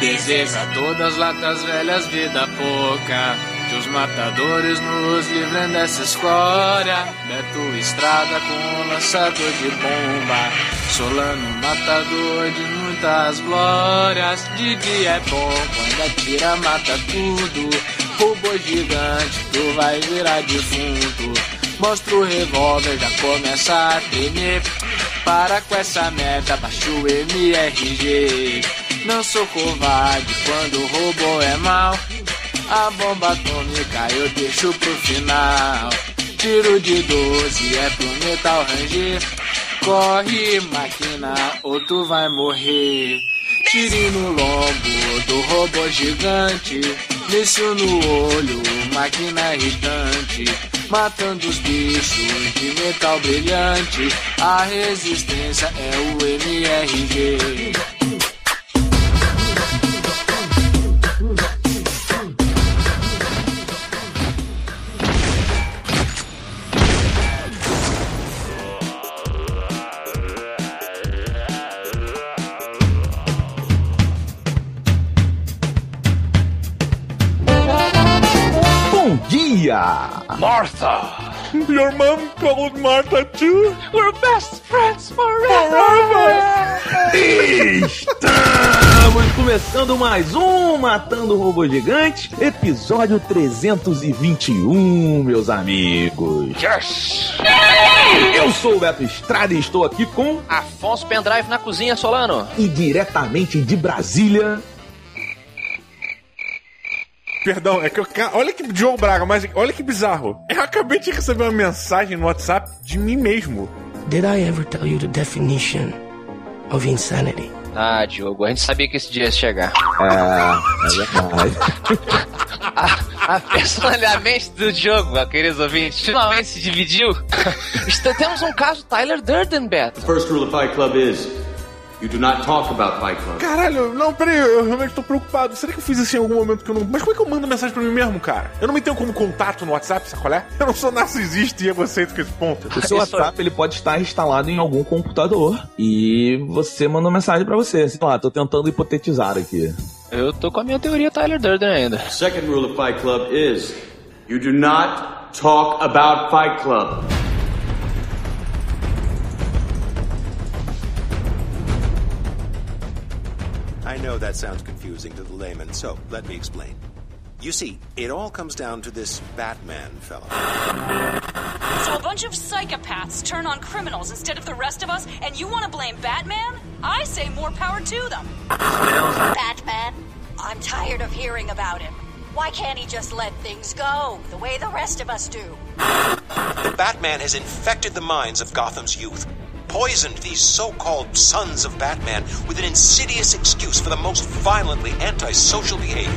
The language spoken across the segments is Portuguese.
Deseja todas latas velhas, vida pouca. Que os matadores nos livrem dessa escória. Beto Estrada com lançador de bomba. Solano matador de muitas glórias. Didi é bom quando atira, mata tudo. Robô gigante, tu vai virar defunto. Mostra o revólver, já começa a tremer. Para com essa merda, baixa o MRG. Não sou covarde quando o robô é mal. A bomba atômica eu deixo pro final. Tiro de 12 é pro metal ranger. Corre, máquina, ou tu vai morrer. Tire no lombo do robô gigante. Míssil no olho, máquina irritante. Matando os bichos de metal brilhante. A resistência é o MRG. Martha! Your mom called Martha too? We're best friends forever! Estamos começando mais um Matando o Robô Gigante, episódio 321, meus amigos. Yes! Eu sou o Beto Estrada e estou aqui com Afonso Pendrive na cozinha, Solano. e diretamente de Brasília, Perdão, é que eu. Olha que. Diogo Braga, mas olha que bizarro. Eu acabei de receber uma mensagem no WhatsApp de mim mesmo. Did I ever tell you the definition of insanity? Ah, Diogo, a gente sabia que esse dia ia chegar. É, é verdade. A, a personalidade do Diogo, queridos ouvintes, finalmente se dividiu. Temos um caso Tyler Durden, Beto. First rule of Fight Club is you do not talk about Fight Club. Caralho, não, peraí, eu realmente tô preocupado. Será que eu fiz isso em algum momento que eu não. Mas como é que eu mando mensagem pra mim mesmo, cara? Eu não me tenho como contato no WhatsApp, sacolé? Eu não sou narcisista e egocêntrico a esse ponto. O seu WhatsApp ele pode estar instalado em algum computador e você manda uma mensagem pra você. Sei lá, tô tentando hipotetizar aqui. Eu tô com a minha teoria Tyler Durden ainda. Second rule of Fight Club is you do not talk about Fight Club. Know that sounds confusing to the layman, so let me explain. You see, it all comes down to this Batman fella. So a bunch of psychopaths turn on criminals instead of the rest of us, and you want to blame Batman? I say more power to them. Batman. I'm tired of hearing about him. Why can't he just let things go the way the rest of us do? The Batman has infected the minds of Gotham's youth, poisoned these so called sons of Batman with an insidious excuse for the most violently antisocial behavior.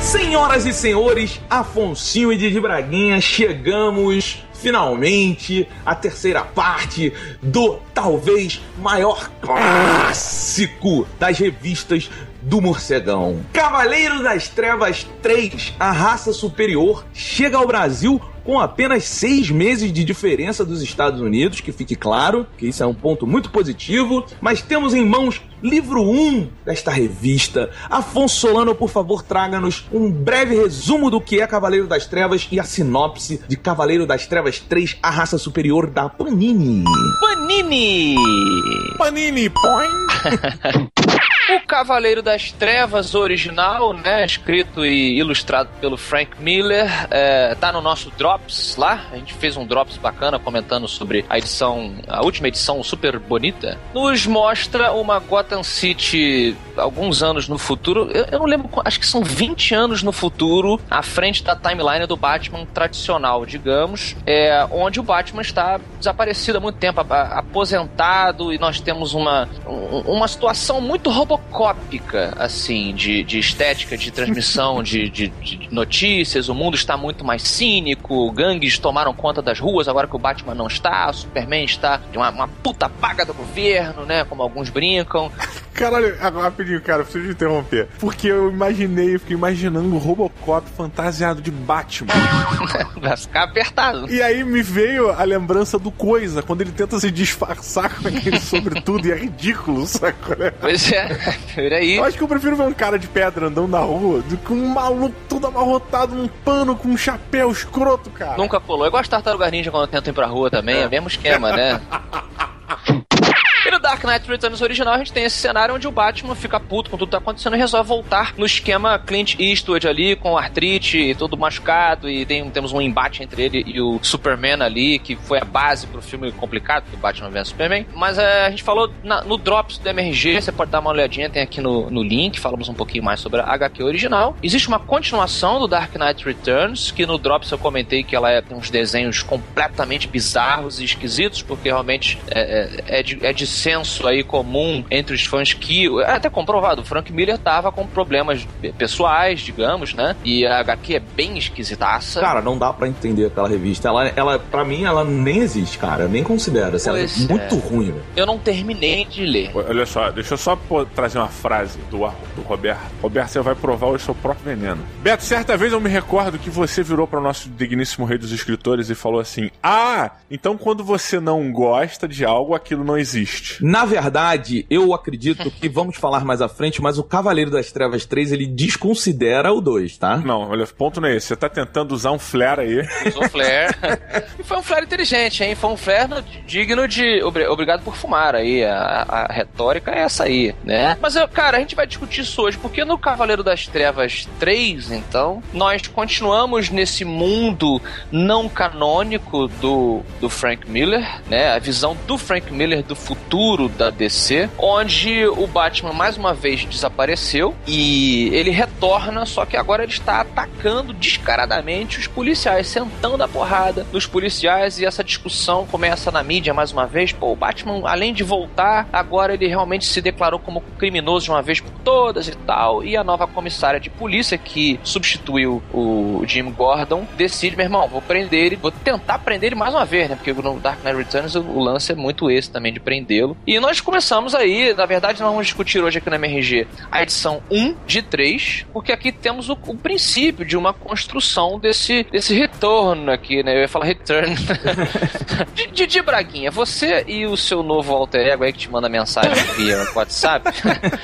Senhoras e senhores, Afonsinho e Didi Braguinha, chegamos finalmente à terceira parte do talvez maior clássico das revistas do morcegão. Cavaleiro das Trevas 3, a raça superior, chega ao Brasil com apenas seis meses de diferença dos Estados Unidos, que fique claro, que isso é um ponto muito positivo, mas temos em mãos livro 1 desta revista. Afonso Solano, por favor, traga-nos um breve resumo do que é Cavaleiro das Trevas e a sinopse de Cavaleiro das Trevas 3, a raça superior da Panini. Panini! Panini, põe! Cavaleiro das Trevas original, né, escrito e ilustrado pelo Frank Miller, é, tá no nosso Drops lá. A gente fez um Drops bacana comentando sobre a edição, a última edição super bonita. Nos mostra uma Gotham City alguns anos no futuro. Eu, eu não lembro, acho que são 20 anos no futuro, à frente da timeline do Batman tradicional, digamos, é, onde o Batman está desaparecido há muito tempo, aposentado, e nós temos uma, um- uma situação muito robocópica, assim, de, de estética, de transmissão de, de- de notícias. O mundo está muito mais cínico, gangues tomaram conta das ruas agora que o Batman não está, o Superman está de uma, uma puta paga do governo, né? Como alguns brincam. Caralho, agora, rapidinho, cara, preciso te interromper. Porque eu imaginei, eu fiquei imaginando o Robocop fantasiado de Batman. Vai ficar apertado. E aí me veio a lembrança do Coisa, quando ele tenta se disfarçar com aquele sobretudo e é ridículo, saco? Né? Pois é, peraí. Eu acho que eu prefiro ver um cara de pedra andando na rua do que um maluco todo amarrotado num pano com um chapéu escroto, cara. Nunca colou. É igual as tartarugas ninja quando tentam ir pra rua também, é o mesmo esquema, né? E no Dark Knight Returns original a gente tem esse cenário onde o Batman fica puto com tudo que tá acontecendo e resolve voltar no esquema Clint Eastwood ali, com artrite e todo machucado, e tem, temos um embate entre ele e o Superman ali, que foi a base pro filme complicado, do Batman vs Superman. Mas é, a gente falou na- no Drops do MRG, você pode dar uma olhadinha, tem aqui no, no link, falamos um pouquinho mais sobre a HQ original. Existe uma continuação do Dark Knight Returns, que no Drops eu comentei que ela é- tem uns desenhos completamente bizarros e esquisitos, porque realmente é, é- é de, é de senso aí comum entre os fãs que, é até comprovado, o Frank Miller tava com problemas pessoais, digamos, né? E a HQ é bem esquisitaça. Cara, não dá pra entender aquela revista. Ela, ela pra mim, ela nem existe, cara. Eu nem considero. Assim, ela é é. muito ruim, velho. Eu não terminei de ler. Olha só, deixa eu só pô- trazer uma frase do, do Roberto. Roberto, você vai provar o seu próprio veneno. Beto, certa vez eu me recordo que você virou para o nosso digníssimo rei dos escritores e falou assim: Ah, então quando você não gosta de algo, aquilo não existe. Na verdade, eu acredito que vamos falar mais à frente, mas o Cavaleiro das Trevas 3 ele desconsidera o 2, tá? Não, olha, ponto não é esse. Você tá tentando usar um flare aí. Usou flare. e foi um flare inteligente, hein? Foi um flare no- digno de obri- obrigado por fumar aí. A, a retórica é essa aí, né? Mas, eu, cara, a gente vai discutir isso hoje, porque no Cavaleiro das Trevas 3, então, nós continuamos nesse mundo não canônico do, do Frank Miller, né? A visão do Frank Miller do futuro da DC, onde o Batman mais uma vez desapareceu e ele retorna, só que agora ele está atacando descaradamente os policiais, sentando a porrada nos policiais e essa discussão começa na mídia mais uma vez. Pô, o Batman, além de voltar, agora ele realmente se declarou como criminoso de uma vez por todas e tal. E a nova comissária de polícia que substituiu o Jim Gordon decide, meu irmão, vou prender ele, vou tentar prender ele mais uma vez, né? Porque no Dark Knight Returns o o lance é muito esse também de prendê-lo. E nós começamos aí, na verdade, nós vamos discutir hoje aqui na MRG a edição 1 de 3, porque aqui temos o, o princípio de uma construção desse, desse retorno aqui, né? Eu ia falar return. Di- Didi Braguinha, você e o seu novo alter ego aí que te manda mensagem via WhatsApp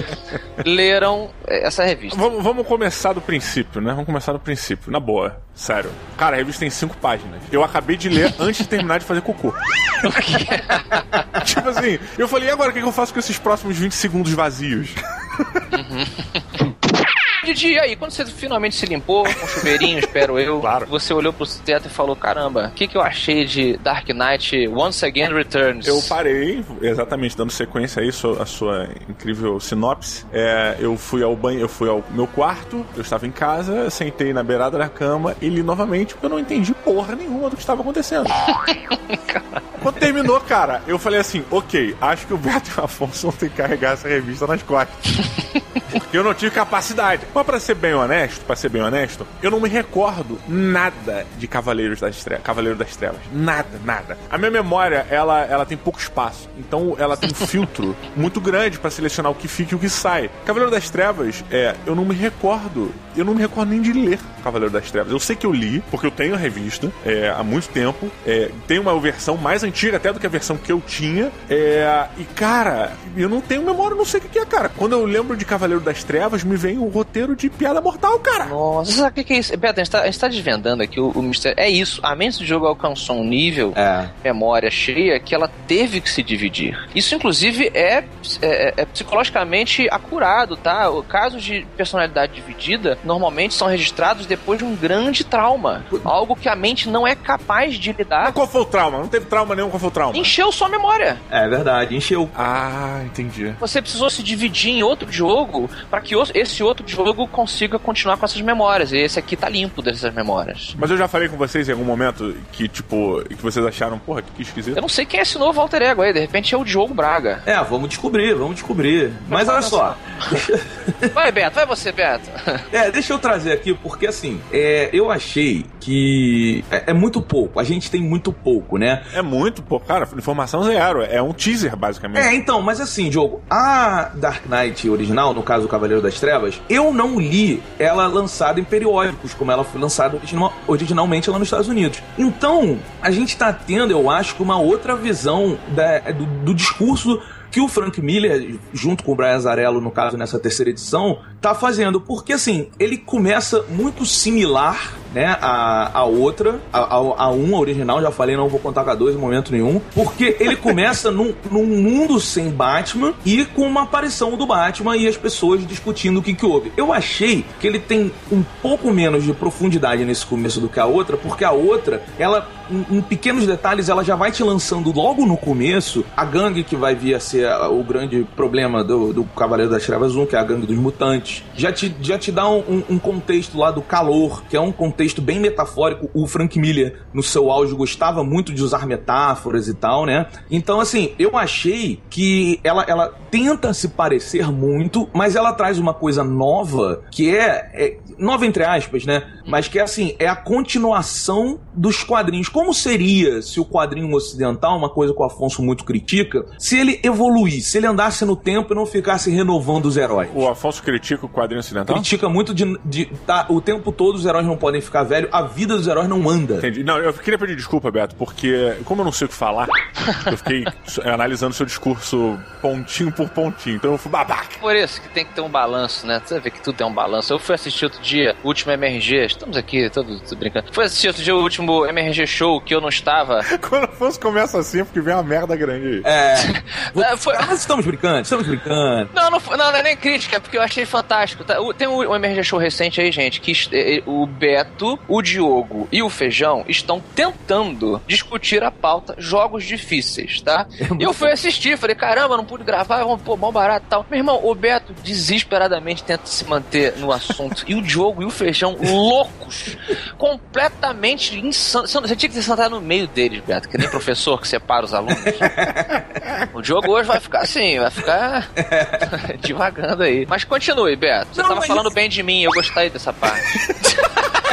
leram eh, essa revista. Vamos, vamos começar do princípio, né? Vamos começar do princípio, na boa. Sério. Cara, a revista tem cinco páginas. Eu acabei de ler antes de terminar de fazer cocô. tipo assim, eu falei, e agora o que que eu faço com esses próximos 20 segundos vazios? Didi, e aí, quando você finalmente se limpou com o chuveirinho, espero eu, você olhou pro teto e falou: caramba, o que, que eu achei de Dark Knight Once Again Returns? Eu parei, exatamente, dando sequência aí a sua incrível sinopse. É, eu fui ao banho, eu fui ao meu quarto, eu estava em casa, sentei na beirada da cama e li novamente porque eu não entendi porra nenhuma do que estava acontecendo. Quando terminou, cara, eu falei assim, ok, acho que o Beto e o Afonso vão ter que carregar essa revista nas costas. Porque eu não tive capacidade. Mas pra ser bem honesto, para ser bem honesto, eu não me recordo nada de Cavaleiros das Trevas, Cavaleiro das Trevas. Nada, nada. A minha memória, ela, ela tem pouco espaço. Então ela tem um filtro muito grande pra selecionar o que fica e o que sai. Cavaleiro das Trevas, é, eu não me recordo. Eu não me recordo nem de ler Cavaleiro das Trevas. Eu sei que eu li, porque eu tenho a revista é, há muito tempo. É, tem uma versão mais antiga até do que a versão que eu tinha. É, e, cara, eu não tenho memória, não sei o que que é, cara. Quando eu lembro de Cavaleiro das Trevas, me vem o roteiro de Piada Mortal, cara. Nossa, sabe o que, que é isso? Beto, a gente, tá, a gente tá desvendando aqui o, o mistério. É isso, a mente do jogo alcançou um nível, memória cheia, que ela teve que se dividir. Isso, inclusive, é, é, é psicologicamente acurado, tá? O- Casos de personalidade dividida normalmente são registrados depois de um grande trauma. Algo que a mente não é capaz de lidar. Qual foi o trauma? Não teve trauma nenhum, qual foi o trauma? Encheu sua memória. É verdade, encheu. Ah, entendi. Você precisou se dividir em outro jogo para que esse outro jogo consiga continuar com essas memórias. E esse aqui tá limpo dessas memórias. Mas eu já falei com vocês em algum momento que, tipo, que vocês acharam, porra, que esquisito. Eu não sei quem é esse novo alter ego aí, de repente é o Diogo Braga. É, vamos descobrir, vamos descobrir. Mas, Mas olha só. vai, Beto, vai você, Beto. é, deixa eu trazer aqui, porque assim, é, eu achei que é, é, muito pouco. A gente tem muito pouco, né? É muito pouco, cara. Informação zero. É um teaser, basicamente. É, então, mas assim, Diogo, a Dark Knight original, no caso o Cavaleiro das Trevas, eu não li ela lançada em periódicos, como ela foi lançada original, originalmente lá nos Estados Unidos. Então, a gente tá tendo, eu acho, uma outra visão da, do, do discurso que o Frank Miller, junto com o Brian Azarello, no caso, nessa terceira edição, tá fazendo. Porque, assim, ele começa muito similar né, a, a outra, a, a, a um, a original, já falei, não vou contar com a dois em momento nenhum, porque ele começa num, num mundo sem Batman e com uma aparição do Batman e as pessoas discutindo o que, que houve. Eu achei que ele tem um pouco menos de profundidade nesse começo do que a outra, porque a outra, ela, em, em pequenos detalhes, ela já vai te lançando logo no começo a gangue que vai vir a ser o grande problema do, do Cavaleiro das Trevas 1, que é a gangue dos mutantes. Já te, já te dá um, um contexto lá do calor, que é um contexto contexto bem metafórico. O Frank Miller, no seu auge, gostava muito de usar metáforas e tal, né? Então, assim, eu achei que ela, ela tenta se parecer muito, mas ela traz uma coisa nova, que é, é nova entre aspas, né? Mas que é assim, é a continuação dos quadrinhos. Como seria se o quadrinho ocidental, uma coisa que o Afonso muito critica, se ele evoluísse, se ele andasse no tempo e não ficasse renovando os heróis? O Afonso critica o quadrinho ocidental? Critica muito de, de tá, o tempo todo os heróis não podem ficar velhos, a vida dos heróis não anda. Entendi. Não, eu queria pedir desculpa, Beto, porque como eu não sei o que falar, eu fiquei analisando seu discurso pontinho por pontinho, então eu fui babaca. Por isso que tem que ter um balanço, né? Você vê que tudo tem um balanço. Eu fui assistir outro dia o último MRG, estamos aqui, todos brincando. Fui assistir outro dia o último MRG Show que eu não estava. Quando o Afonso começa assim, é porque vem uma merda grande aí. É. é foi... Mas estamos brincando, estamos brincando. Não, não, não, não é nem crítica, é porque eu achei fantástico. Tá? Tem um, um MRG Show recente aí, gente, que o Beto, o Diogo e o Feijão estão tentando discutir a pauta jogos difíceis, tá? É e eu fui assistir, falei, caramba, não pude gravar, vamos pô, bom barato e tal. Meu irmão, o Beto desesperadamente tenta se manter no assunto. e o Diogo e o Feijão loucos, completamente insanos. Você tinha que ter sentado no meio deles, Beto, que nem professor que separa os alunos. o Diogo hoje vai ficar assim, vai ficar devagando aí. Mas continue, Beto. Você não, tava falando bem de mim, eu gostei dessa parte.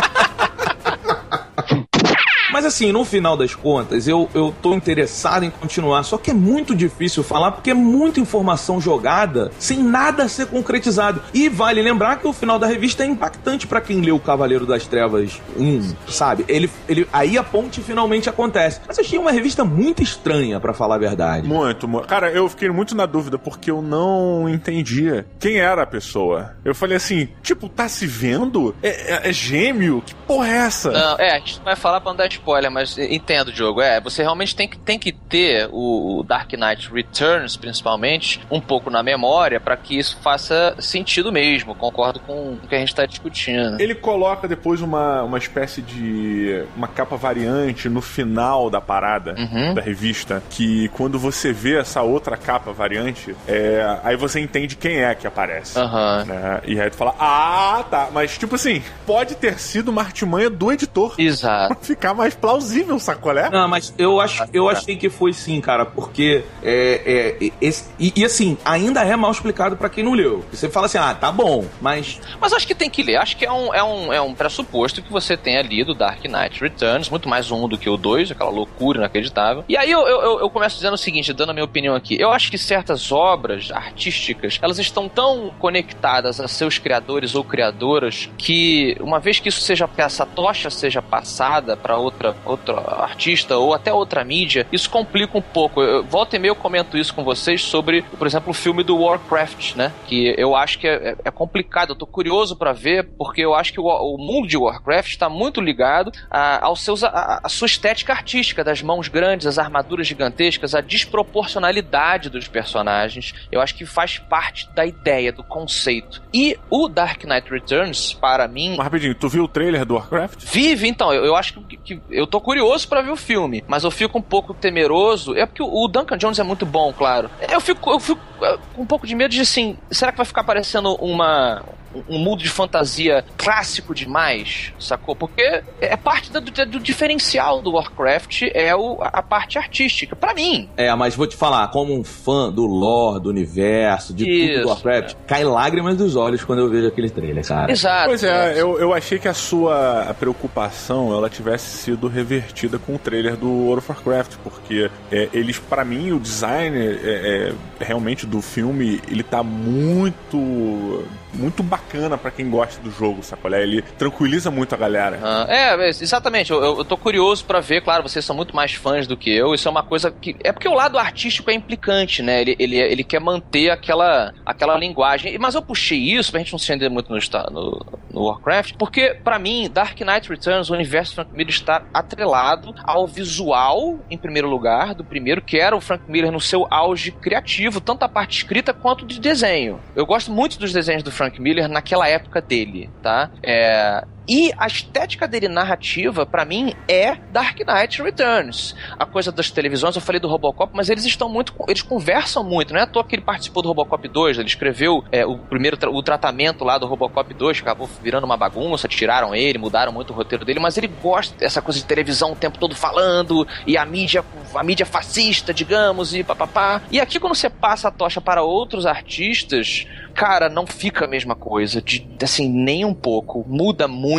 Assim, no final das contas, eu, eu tô interessado em continuar. Só que é muito difícil falar porque é muita informação jogada sem nada ser concretizado. E vale lembrar que o final da revista é impactante para quem leu o Cavaleiro das Trevas 1, sabe? Ele, ele, aí a ponte finalmente acontece. Mas achei uma revista muito estranha, para falar a verdade. Muito, muito. Cara, eu fiquei muito na dúvida porque eu não entendia quem era a pessoa. Eu falei assim, tipo, tá se vendo? É, é, é gêmeo? Que porra é essa? Não, é, a gente vai falar pra não dar spoiler, mas entendo, Diogo. É, você realmente tem que, tem que ter o Dark Knight Returns, principalmente, um pouco na memória para que isso faça sentido mesmo. Concordo com o que a gente está discutindo. Ele coloca depois uma, uma espécie de. uma capa variante no final da parada uhum. da revista. Que quando você vê essa outra capa variante, é, aí você entende quem é que aparece. Uhum. Né? E aí tu fala, ah, tá. Mas, tipo assim, pode ter sido uma artimanha do editor. Exato. Pra ficar mais plausível, sacolé? Não, mas eu, acho, eu achei que foi sim, cara, porque é, é esse, e, e, assim, ainda é mal explicado para quem não leu. Você fala assim, ah, tá bom, mas. Mas acho que tem que ler. Acho que é um, é um, é um pressuposto que você tenha lido Dark Knight Returns, muito mais um do que o dois, aquela loucura inacreditável. E aí eu, eu, eu começo dizendo o seguinte, dando a minha opinião aqui. Eu acho que certas obras artísticas, elas estão tão conectadas a seus criadores ou criadoras que, uma vez que isso seja, que essa tocha seja passada para outra, outro artista ou até outra mídia, isso complica um pouco. Eu, volta e meia eu comento isso com vocês sobre, por exemplo, o filme do Warcraft, né? Que eu acho que é, é, é complicado. Eu tô curioso para ver, porque eu acho que o, o mundo de Warcraft está muito ligado a, aos seus, a, a, sua estética artística, das mãos grandes, as armaduras gigantescas, a desproporcionalidade dos personagens. Eu acho que faz parte da ideia, do conceito. E o Dark Knight Returns, para mim. Mas rapidinho, tu viu o trailer do Warcraft? Vive, então. Eu, eu acho que, que Eu tô curioso para ver o filme, mas eu fico um pouco temeroso. É porque o Duncan Jones é muito bom, claro. Eu fico, eu fico é, com um pouco de medo de assim, será que vai ficar parecendo uma um mundo de fantasia clássico demais, sacou? Porque é parte do, do diferencial do Warcraft é o, a parte artística, para mim. É, mas vou te falar, como um fã do lore, do universo, de Isso, tudo do Warcraft, é. cai lágrimas dos olhos quando eu vejo aquele trailer, cara. Exato. Pois é, eu, eu achei que a sua preocupação ela tivesse sido revertida com o trailer do World of Warcraft, porque é, eles, para mim, o design é, é, realmente do filme, ele tá muito muito bacana para quem gosta do jogo, sacolé? Ele tranquiliza muito a galera. Ah, é, exatamente. Eu, eu tô curioso para ver, claro, vocês são muito mais fãs do que eu. Isso é uma coisa que. É porque o lado artístico é implicante, né? Ele, ele, ele quer manter aquela, aquela linguagem. Mas eu puxei isso pra gente não se entender muito no, no, no Warcraft, porque para mim, Dark Knight Returns, o universo Frank Miller está atrelado ao visual, em primeiro lugar, do primeiro, que era o Frank Miller no seu auge criativo, tanto a parte escrita quanto de desenho. Eu gosto muito dos desenhos do Frank Miller naquela época dele, tá? É, e a estética dele narrativa, para mim, é Dark Knight Returns. A coisa das televisões, eu falei do Robocop, mas eles estão muito. Eles conversam muito, não é à toa que ele participou do Robocop 2, ele escreveu é, o primeiro o tratamento lá do Robocop 2, acabou virando uma bagunça, tiraram ele, mudaram muito o roteiro dele, mas ele gosta dessa coisa de televisão o tempo todo falando, e a mídia, a mídia fascista, digamos, e papapá. E aqui, quando você passa a tocha para outros artistas, cara, não fica a mesma coisa, de, assim, nem um pouco. Muda muito.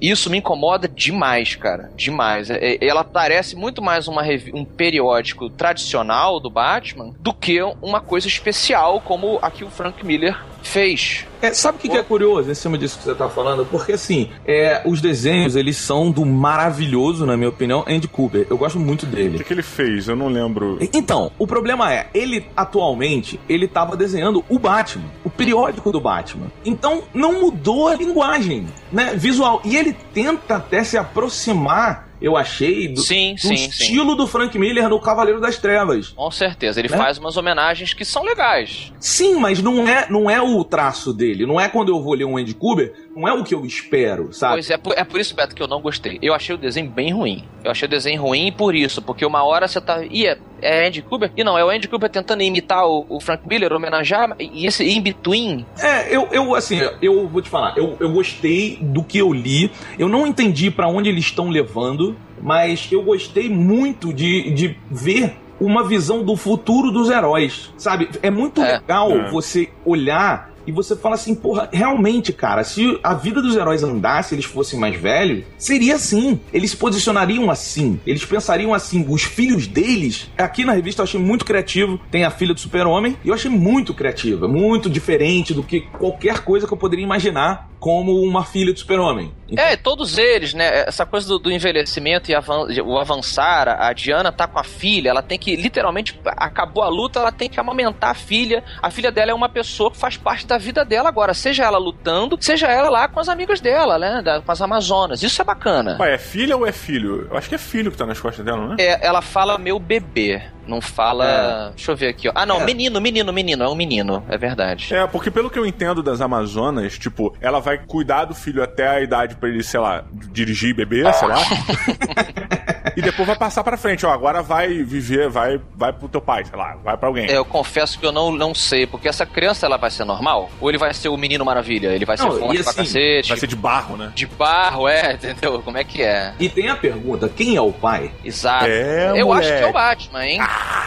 Isso me incomoda demais, cara. Demais. É, é, ela parece muito mais uma, um periódico tradicional do Batman do que uma coisa especial como a que o Frank Miller fez. É, sabe o que, que, é curioso em cima disso que você tá falando? Porque assim, é, os desenhos eles são do maravilhoso, na minha opinião, Andy Cooper. Eu gosto muito dele. O que, que ele fez? Eu não lembro. Então, o problema é, ele atualmente ele tava desenhando o Batman, o periódico do Batman. Então não mudou a linguagem, né, visual. E ele tenta até se aproximar eu achei, do, sim, do sim, estilo sim. do Frank Miller no Cavaleiro das Trevas. Com certeza, ele né? faz umas homenagens que são legais. Sim, mas não é, não é o traço dele. Não é quando eu vou ler um Andy Kuber, não é o que eu espero, sabe? Pois é, é por isso, Beto, que eu não gostei. Eu achei o desenho bem ruim. Eu achei o desenho ruim por isso, porque uma hora você tá. Ih, é, é Andy Cooper? E não, é o Andy Cooper tentando imitar o, o Frank Miller, homenagear, e esse in-between. É, eu, eu, assim, eu vou te falar, eu, eu gostei do que eu li. Eu não entendi para onde eles estão levando mas eu gostei muito de, de ver uma visão do futuro dos heróis, sabe? É muito é. legal é. você olhar e você fala assim, porra, realmente, cara, se a vida dos heróis andasse, eles fossem mais velhos, seria assim. Eles se posicionariam assim. Eles pensariam assim. Os filhos deles, aqui na revista eu achei muito criativo. Tem a filha do Super-Homem, e eu achei muito criativa, muito diferente do que qualquer coisa que eu poderia imaginar como uma filha do super-homem. Então... É, todos eles, né? Essa coisa do, do envelhecimento e avan o avançar, a Diana tá com a filha, ela tem que, literalmente, acabou a luta, ela tem que amamentar a filha. A filha dela é uma pessoa que faz parte da vida dela agora, seja ela lutando, seja ela lá com as amigas dela, né? Da, com as Amazonas. Isso é bacana. Ué, é filha ou é filho? Eu acho que é filho que tá nas costas dela, né? É, ela fala meu bebê. Não fala. É. Deixa eu ver aqui, ó. Ah, não, é. menino, menino, menino. É um menino, é verdade. É, porque pelo que eu entendo das Amazonas, tipo, ela vai cuidar do filho até a idade pra ele, sei lá, dirigir bebê, sei lá. e depois vai passar pra frente, ó. Agora vai viver, vai, vai pro teu pai, sei lá, vai pra alguém. É, eu confesso que eu não, não sei, porque essa criança ela vai ser normal? Ou ele vai ser o menino maravilha? Ele vai ser não, forte assim, pra cacete? Vai ser de barro, né? De barro, é, entendeu? Como é que é? E tem a pergunta: quem é o pai? Exato. É, eu moleque. acho que é o Batman, hein? Ah,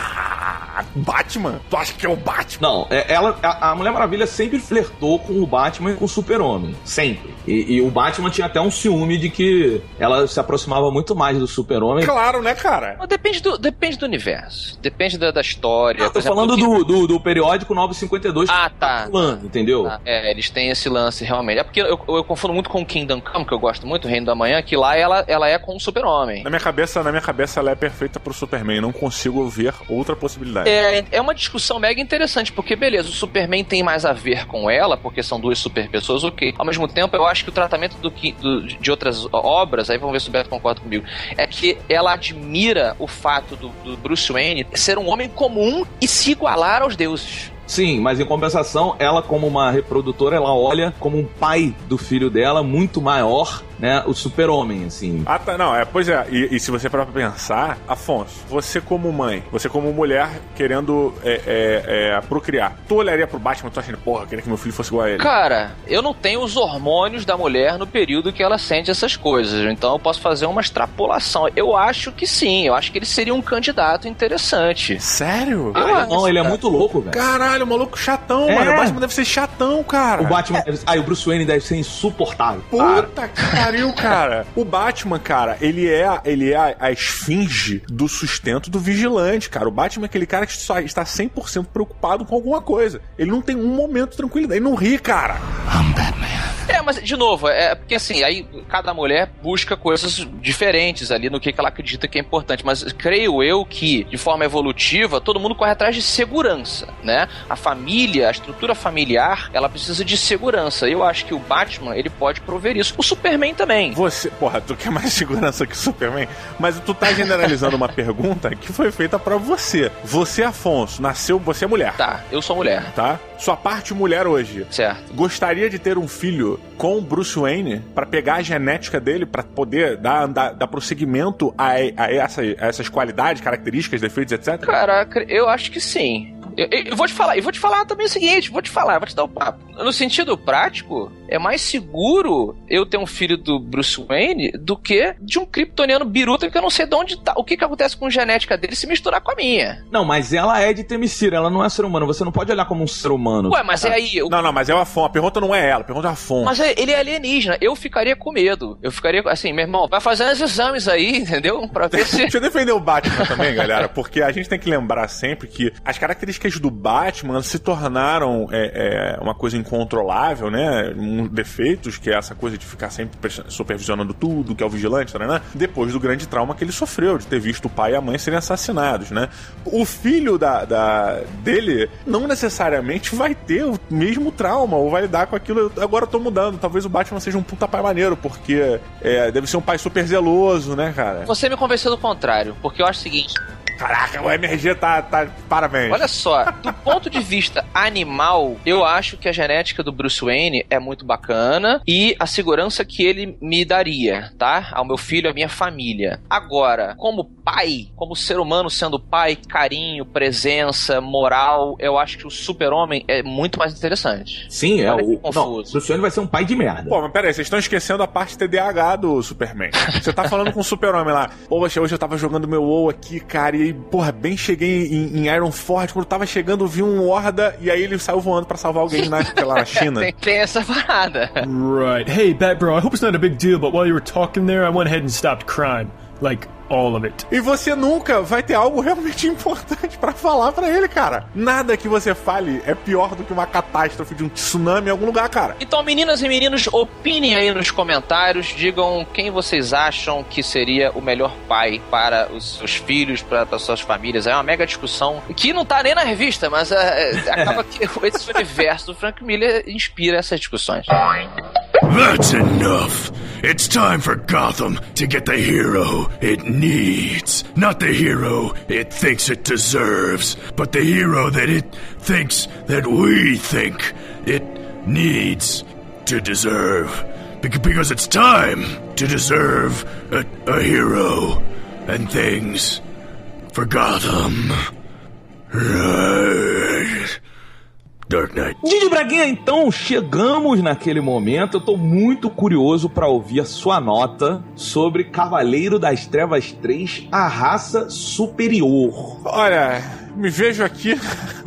Batman? Tu acha que é o Batman? Não, é, ela, a, a Mulher Maravilha sempre flertou com o Batman e com o Super-Homem. Sempre. E, e, o Batman tinha até um ciúme de que ela se aproximava muito mais do Super-Homem. Claro, né, cara? Mas depende do, depende do universo. Depende da, da história. Eu tô exemplo, falando do, do, do, periódico 952 ah, tá. Fulano, entendeu? Ah, é, eles têm esse lance realmente. É porque eu, eu, eu confundo muito com Kingdom Come, que eu gosto muito, o Reino da Manhã, que lá ela, ela é com o Super-Homem. Na minha cabeça, na minha cabeça, ela é perfeita pro Superman. Eu não consigo ver outra possibilidade. É, é uma discussão mega interessante, porque beleza, o Superman tem mais a ver com ela, porque são duas super pessoas, ok. Ao mesmo tempo, eu acho que o tratamento do, do, de outras obras, aí vamos ver se o Beto concorda comigo, é que ela admira o fato do, do Bruce Wayne ser um homem comum e se igualar aos deuses. Sim, mas em compensação, ela como uma reprodutora, ela olha como um pai do filho dela muito maior né, o super-homem, assim. Ah, tá, não, é, pois é, e, e se você parar pra pensar, Afonso, você como mãe, você como mulher querendo é, é, é, procriar, tu olharia pro Batman e tu achando, porra, queria que meu filho fosse igual a ele. Cara, eu não tenho os hormônios da mulher no período que ela sente essas coisas, então eu posso fazer uma extrapolação. Eu acho que sim, eu acho que ele seria um candidato interessante. Sério? Ah, acho, não, ele é cara. muito louco, velho. Caralho, o maluco chatão, É. mano. O Batman deve ser chatão, cara. O Batman deve... Ah, e o Bruce Wayne deve ser insuportável. Puta que pariu, cara. O Batman, cara, ele é, a- ele é a, a esfinge do sustento do vigilante, cara. O Batman é aquele cara que só está 100% preocupado com alguma coisa. Ele não tem um momento de tranquilidade. Ele não ri, cara. É, mas de novo, é porque assim, aí cada mulher busca coisas diferentes ali no que, que ela acredita que é importante. Mas creio eu que, de forma evolutiva, todo mundo corre atrás de segurança, né? A família, a estrutura familiar, ela precisa de segurança. Eu acho que o Batman, ele pode prover isso. O Superman também. Você, porra, tu quer mais segurança que o Superman? Mas tu tá generalizando uma pergunta que foi feita pra você. Você, Afonso, nasceu, você é mulher, Tá, eu sou mulher. tá? Sua parte mulher hoje. Certo. Gostaria de ter um filho com o Bruce Wayne pra pegar a genética dele pra poder dar, dar, dar prosseguimento a, a, essa- a essas qualidades, características, defeitos, etc? Caraca, eu acho que sim. Eu, eu- eu vou te falar, e vou te falar também o seguinte, vou te falar, vou te dar o papo. No sentido prático, é mais seguro eu ter um filho do Bruce Wayne do que de um kryptoniano biruta que eu não sei de onde tá. O que que acontece com a genética dele se misturar com a minha? Não, mas ela é de Temicira, ela não é ser humano. Você não pode olhar como um ser humano. Ué, mas é aí. eu- Não, não, mas é o Afonso. A pergunta não é ela, a pergunta é o Afonso. Mas é- ele é alienígena, eu ficaria com medo. Eu ficaria assim, meu irmão, vai fazendo os exames aí, entendeu? Pra ver se. Deixa eu defender o Batman também, galera, porque a gente tem que lembrar sempre que as características do Batman se tornaram é, é, uma coisa incontrolável, né? Um defeitos, que é essa coisa de ficar sempre supervisionando tudo, que é o vigilante, né? Depois do grande trauma que ele sofreu, de ter visto o pai e a mãe serem assassinados, né? O filho da, da- dele não necessariamente vai ter o mesmo trauma, ou vai lidar com aquilo. Agora eu tô mudando, talvez o Batman seja um puta pai maneiro, porque é, deve ser um pai super zeloso, né, cara? Você me convenceu do contrário, porque eu acho o seguinte: Caraca, o MRG tá, tá. Parabéns. Olha só, do ponto de vista animal, eu acho que a genética do Bruce Wayne é muito bacana e a segurança que ele me daria, tá? Ao meu filho, à minha família. Agora, como pai, como ser humano sendo pai, carinho, presença, moral, eu acho que o super-homem é muito mais interessante. Sim, é o. Não, confuso. Bruce Wayne vai ser um pai de merda. Pô, mas peraí, vocês estão esquecendo a parte TDAH do Superman. Você tá falando com o Super-Homem lá. Poxa, hoje eu tava jogando meu WoW aqui, cara, e, porra, bem cheguei em, em Iron Ford. Quando tava chegando, eu vi um Horda e aí ele saiu voando pra salvar alguém na, na China. Tem, tem essa parada. Right. Hey, Bat Bro, I hope it's not a big deal, but while you were talking there, I went ahead and stopped crime. Like, all of it. E você nunca vai ter algo realmente importante pra falar pra ele, cara. Nada que você fale é pior do que uma catástrofe de um tsunami em algum lugar, cara. Então, meninas e meninos, opinem aí nos comentários, digam quem vocês acham que seria o melhor pai para os seus filhos, para as suas famílias. É uma mega discussão que não tá nem na revista, mas é, é, acaba que esse universo do Frank Miller inspira essas discussões. That's enough. It's time for Gotham to get the hero it needs. Not the hero it thinks it deserves, but the hero that it thinks that we think it needs to deserve. Bec- Because it's time to deserve a, a hero and things for Gotham. Right. Dark Knight. Didi Braguinha, então chegamos naquele momento. Eu tô muito curioso pra ouvir a sua nota sobre Cavaleiro das Trevas 3, a raça superior. Olha, me vejo aqui.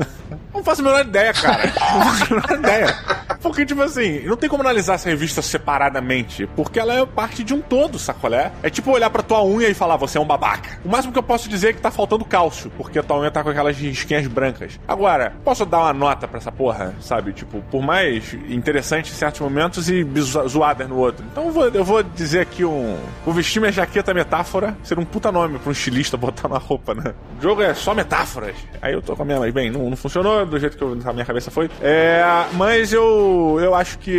Não faço a menor ideia, cara. Não faço a menor ideia. Porque, tipo assim, não tem como analisar essa revista separadamente. Porque ela é parte de um todo, sacolé? É tipo olhar pra tua unha e falar, você é um babaca. O máximo que eu posso dizer é que tá faltando cálcio. Porque a tua unha tá com aquelas risquinhas brancas. Agora, posso dar uma nota pra essa porra, sabe? Tipo, por mais interessante em certos momentos e zo- zoadas no outro. Então eu vou, eu vou dizer aqui um. Vou vestir minha jaqueta metáfora. Ser um puta nome pra um estilista botar na roupa, né? O jogo é só metáforas. Aí eu tô com a minha. Mas bem, não, não funcionou do jeito que eu, a minha cabeça foi. É. Mas eu eu, eu acho que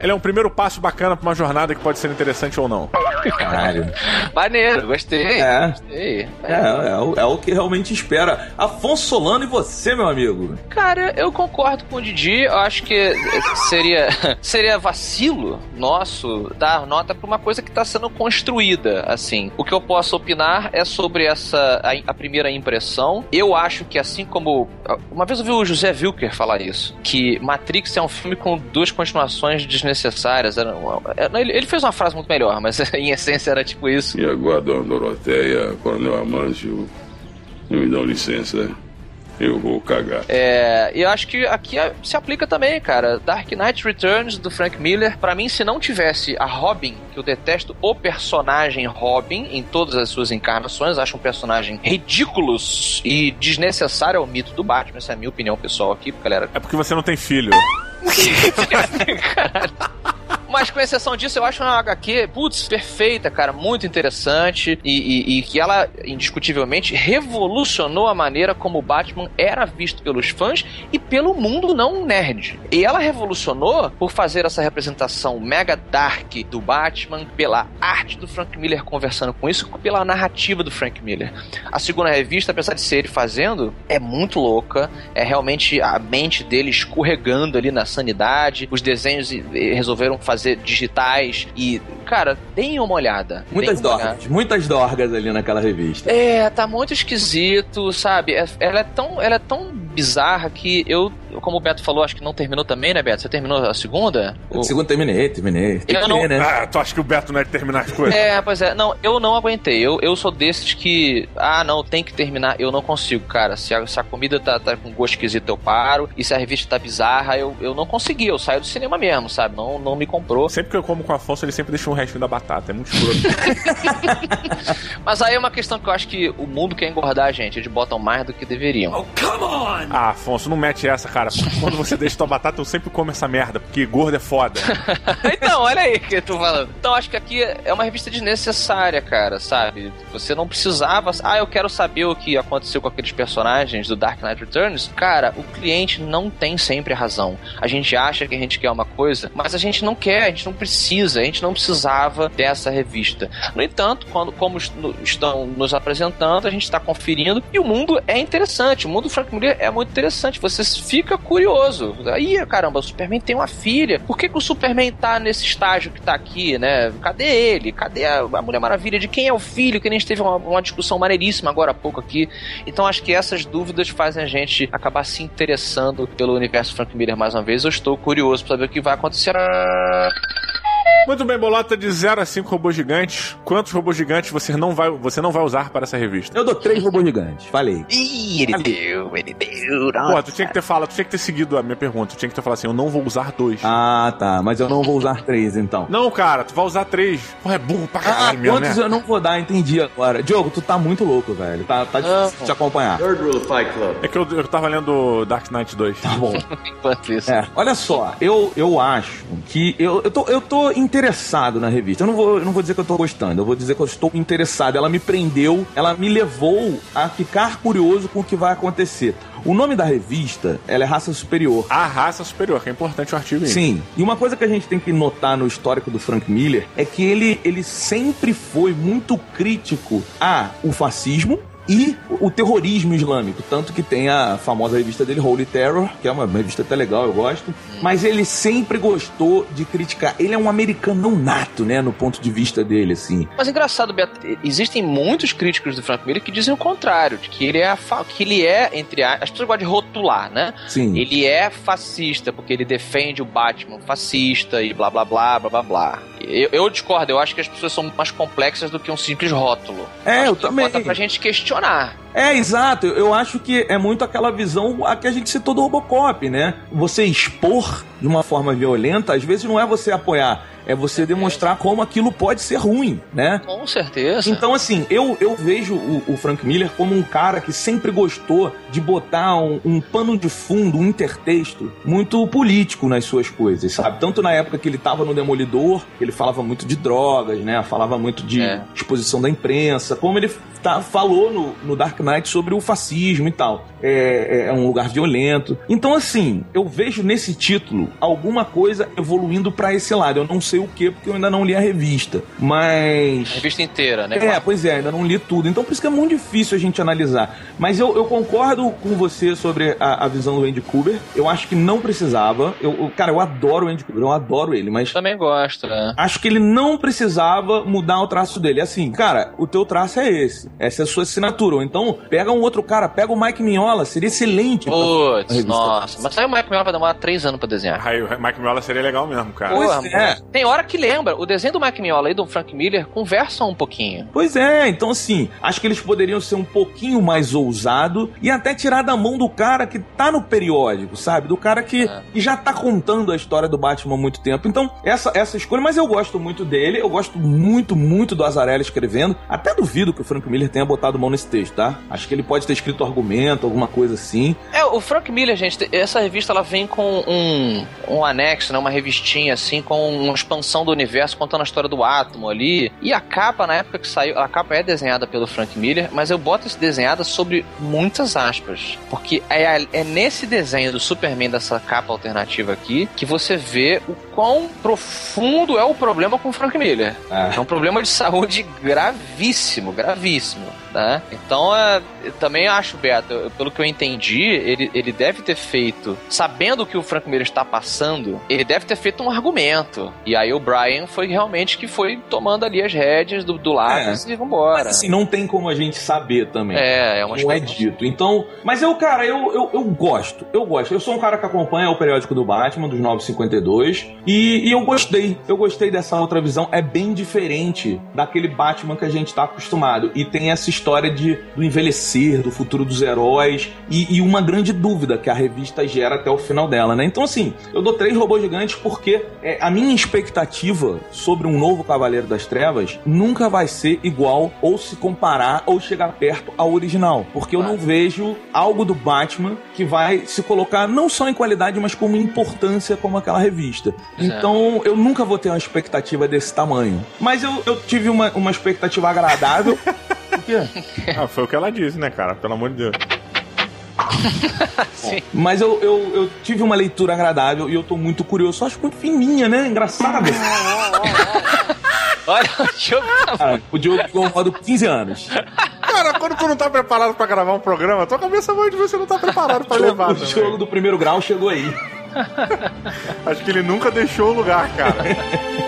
ele é um primeiro passo bacana pra uma jornada que pode ser interessante ou não. Caralho. Maneiro, gostei. É. Gostei. É, é, o, é o que realmente espera. Afonso Solano e você, meu amigo. Cara, eu concordo com o Didi. Eu acho que seria, seria vacilo nosso dar nota pra uma coisa que tá sendo construída, assim. O que eu posso opinar é sobre essa a, a primeira impressão. Eu acho que assim como uma vez eu vi o José Wilker falar isso, que Matrix é um filme com duas continuações desnecessárias. Era uma- era- ele ele fez uma frase muito melhor, mas em essência era tipo isso. E agora, dona Doroteia, Coronel Amâncio, me dão licença. Eu vou cagar. É, e eu acho que aqui é- se aplica também, cara. Dark Knight Returns do Frank Miller. Pra mim, se não tivesse a Robin, que eu detesto o personagem Robin em todas as suas encarnações, acho um personagem ridículo e desnecessário ao mito do Batman. Essa é a minha opinião pessoal aqui, galera. É porque você não tem filho. Caralho. Mas com exceção disso, eu acho uma HQ, putz, perfeita, cara, muito interessante e, e- e que ela, indiscutivelmente, revolucionou a maneira como o Batman era visto pelos fãs e pelo mundo não nerd. E ela revolucionou por fazer essa representação mega dark do Batman, pela arte do Frank Miller conversando com isso, pela narrativa do Frank Miller. A segunda revista, apesar de ser ele fazendo, é muito louca, é realmente a mente dele escorregando ali na sanidade, os desenhos eh, resolveram fazer digitais e, cara, deem uma olhada. Muitas uma olhada. dorgas, muitas dorgas ali naquela revista. É, tá muito esquisito, sabe? É- Ela é tão, ela é tão bizarra que eu, como o Beto falou, acho que não terminou também, né, Beto? Você terminou a segunda? O- Segundo terminei, terminei. Tem Eu que não- né? Ah, tu acha que o Beto não é de terminar as coisas? É, pois é. Não, eu não aguentei. Eu, eu sou desses que. Ah, não, tem que terminar. Eu não consigo, cara. Se a, se a comida tá, tá com gosto esquisito, eu paro. E se a revista tá bizarra, eu, eu não consegui. Eu saio do cinema mesmo, sabe? Não, não me comprou. Sempre que eu como com o Afonso, ele sempre deixa um restinho da batata. É muito escroto. Mas aí é uma questão que eu acho que o mundo quer engordar a gente. Eles botam mais do que deveriam. Ah, Afonso, não mete essa, cara. Quando você deixa tua batata, eu sempre como essa merda, porque gordo é foda. então, olha aí que eu tô falando. Então, acho que aqui é uma revista desnecessária, cara, sabe? Você não precisava. Ah, eu quero saber o que aconteceu com aqueles personagens do Dark Knight Returns. Cara, o cliente não tem sempre razão. A gente acha que a gente quer uma coisa, mas a gente não quer, a gente não precisa, a gente não precisava dessa revista. No entanto, quando, como estão nos apresentando, a gente está conferindo e o mundo é interessante. O mundo do Frank Miller é muito interessante. Você fica curioso. Aí, caramba, o Superman tem uma filha. Por que, que o Superman tá nesse estágio que tá aqui, né? Cadê ele? Cadê a, a Mulher Maravilha? De quem é o filho? Que nem a gente teve uma, uma discussão maneiríssima agora há pouco aqui. Então acho que essas dúvidas fazem a gente acabar se interessando pelo universo Frank Miller mais uma vez. Eu estou curioso para saber o que vai acontecer. Muito bem, Bolota, de 0 a 5 robôs gigantes. Quantos robôs gigantes você não vai, você não vai usar para essa revista? Eu dou três robôs gigantes, falei. Ih, ele deu, ele deu. Pô, tu tinha que ter falado, tu tinha que ter seguido a minha pergunta. Tu tinha que ter falado assim, eu não vou usar dois. Ah, tá. Mas eu não vou usar três, então. Não, cara, tu vai usar três. Porra, é burro pra caralho Ah, mesmo, quantos né? eu não vou dar, entendi agora. Diogo, tu tá muito louco, velho. Tá, tá difícil de te acompanhar. Third rule of Fight Club. É que eu, eu tava lendo Dark Knight 2. Tá bom. Enquanto isso. É, olha só, eu, eu acho que. Eu, eu, tô, eu tô interessado na revista. Eu não, vou, eu não vou dizer que eu tô gostando, eu vou dizer que eu estou interessado. Ela me prendeu, ela me levou a ficar curioso com o que vai acontecer. O nome da revista, ela é Raça Superior. A raça superior, que é importante o artigo aí. Sim. E uma coisa que a gente tem que notar no histórico do Frank Miller é que ele, ele sempre foi muito crítico a o fascismo e o terrorismo islâmico. Tanto que tem a famosa revista dele, Holy Terror, que é uma revista até legal, eu gosto. Mas ele sempre gostou de criticar. Ele é um americano não nato, né? No ponto de vista dele, assim. Mas engraçado, Beto, existem muitos críticos do Frank Miller que dizem o contrário, de que ele é que ele é entre a- as pessoas gostam de rotular, né? Sim. Ele é fascista porque ele defende o Batman fascista e blá blá blá blá blá blá. Eu, eu discordo, eu acho que as pessoas são mais complexas do que um simples rótulo. É, eu Acho que também. Bota pra gente questionar. É, exato. Eu acho que é muito aquela visão a que a gente citou do Robocop, né? Você expor de uma forma violenta, às vezes não é você apoiar. É você demonstrar como aquilo pode ser ruim, né? Com certeza. Então, assim, eu, eu vejo o, o Frank Miller como um cara que sempre gostou de botar um, um pano de fundo, um intertexto muito político nas suas coisas, sabe? Tanto na época que ele tava no Demolidor, ele falava muito de drogas, né? Falava muito de É. exposição da imprensa, como ele tá, falou no, no Dark Knight sobre o fascismo e tal. É, é um lugar violento. Então, assim, eu vejo nesse título alguma coisa evoluindo pra esse lado. Eu não sei o que, porque eu ainda não li a revista. Mas. Revista inteira, né? É, pois é, ainda não li tudo. Então por isso que é muito difícil a gente analisar. Mas eu, eu concordo com você sobre a, a visão do Andy Cooper. Eu acho que não precisava. Eu, eu- cara, eu adoro o Andy Cooper, eu adoro ele, mas. Também gosto, né? Acho que ele não precisava mudar o traço dele. Assim, cara, o teu traço é esse. Essa é a sua assinatura. Ou então, pega um outro cara, pega o Mike Mignola, seria excelente. Putz, nossa. Mas aí o Mike Mignola vai demorar três anos pra desenhar. Aí o Mike Mignola seria legal mesmo, cara. Porra, Tem hora que lembra. O desenho do Mike Mignola e do Frank Miller conversam um pouquinho. Pois é, então assim, acho que eles poderiam ser um pouquinho mais ousado e até tirar da mão do cara que tá no periódico, sabe? Do cara que, É. que já tá contando a história do Batman há muito tempo. Então, essa, essa escolha, mas eu gosto muito dele, eu gosto muito, muito do Azarelli escrevendo. Até duvido que o Frank Miller tenha botado mão nesse texto, tá? Acho que ele pode ter escrito argumento, alguma coisa assim. É, o Frank Miller, gente, essa revista ela vem com um, um anexo, né, uma revistinha assim, com uma expansão do universo, contando a história do átomo ali. E a capa, na época que saiu, a capa é desenhada pelo Frank Miller, mas eu boto isso desenhada sobre muitas aspas. Porque é, é nesse desenho do Superman, dessa capa alternativa aqui, que você vê o quão profundo é o problema com o Frank Miller. É um problema de saúde gravíssimo, gravíssimo. Né? Então, é, eu também acho, Beto, pelo que eu entendi, ele, ele deve ter feito, sabendo o que o Frank Miller está passando, ele deve ter feito um argumento. E aí o Brian foi realmente que foi tomando ali as rédeas do, do lápis e vambora. Mas assim, não tem como a gente saber também. É, é uma Não é dito. Então, mas eu, cara, eu, eu, eu gosto. Eu gosto. Eu sou um cara que acompanha o periódico do Batman, dos 952, e, e eu gostei. Eu gostei dessa outra visão. É bem diferente daquele Batman que a gente tá acostumado. E tem essa história de, do envelhecer, do futuro dos heróis, e, e uma grande dúvida que a revista gera até o final dela, né? Então, assim, eu dou três robôs gigantes porque é, a minha expectativa sobre um novo Cavaleiro das Trevas nunca vai ser igual ou se comparar ou chegar perto ao original. Porque eu não vejo algo do Batman que vai se colocar não só em qualidade, mas como importância como aquela revista. É. Então eu nunca vou ter uma expectativa desse tamanho. Mas eu, eu tive uma, uma expectativa agradável. Quê? Ah, foi o que ela disse, né, cara? Pelo amor de Deus. Mas eu, eu, eu tive uma leitura agradável e eu tô muito curioso. Só acho muito fininha, né? Engraçada. Olha, o Diogo. Cara, o Diogo ficou um modo 15 anos. Cara, quando tu não tá preparado pra gravar um programa, tua cabeça vai de você não tá preparado pra O levar. o jogo do primeiro grau chegou aí. Acho que ele nunca deixou o lugar, cara.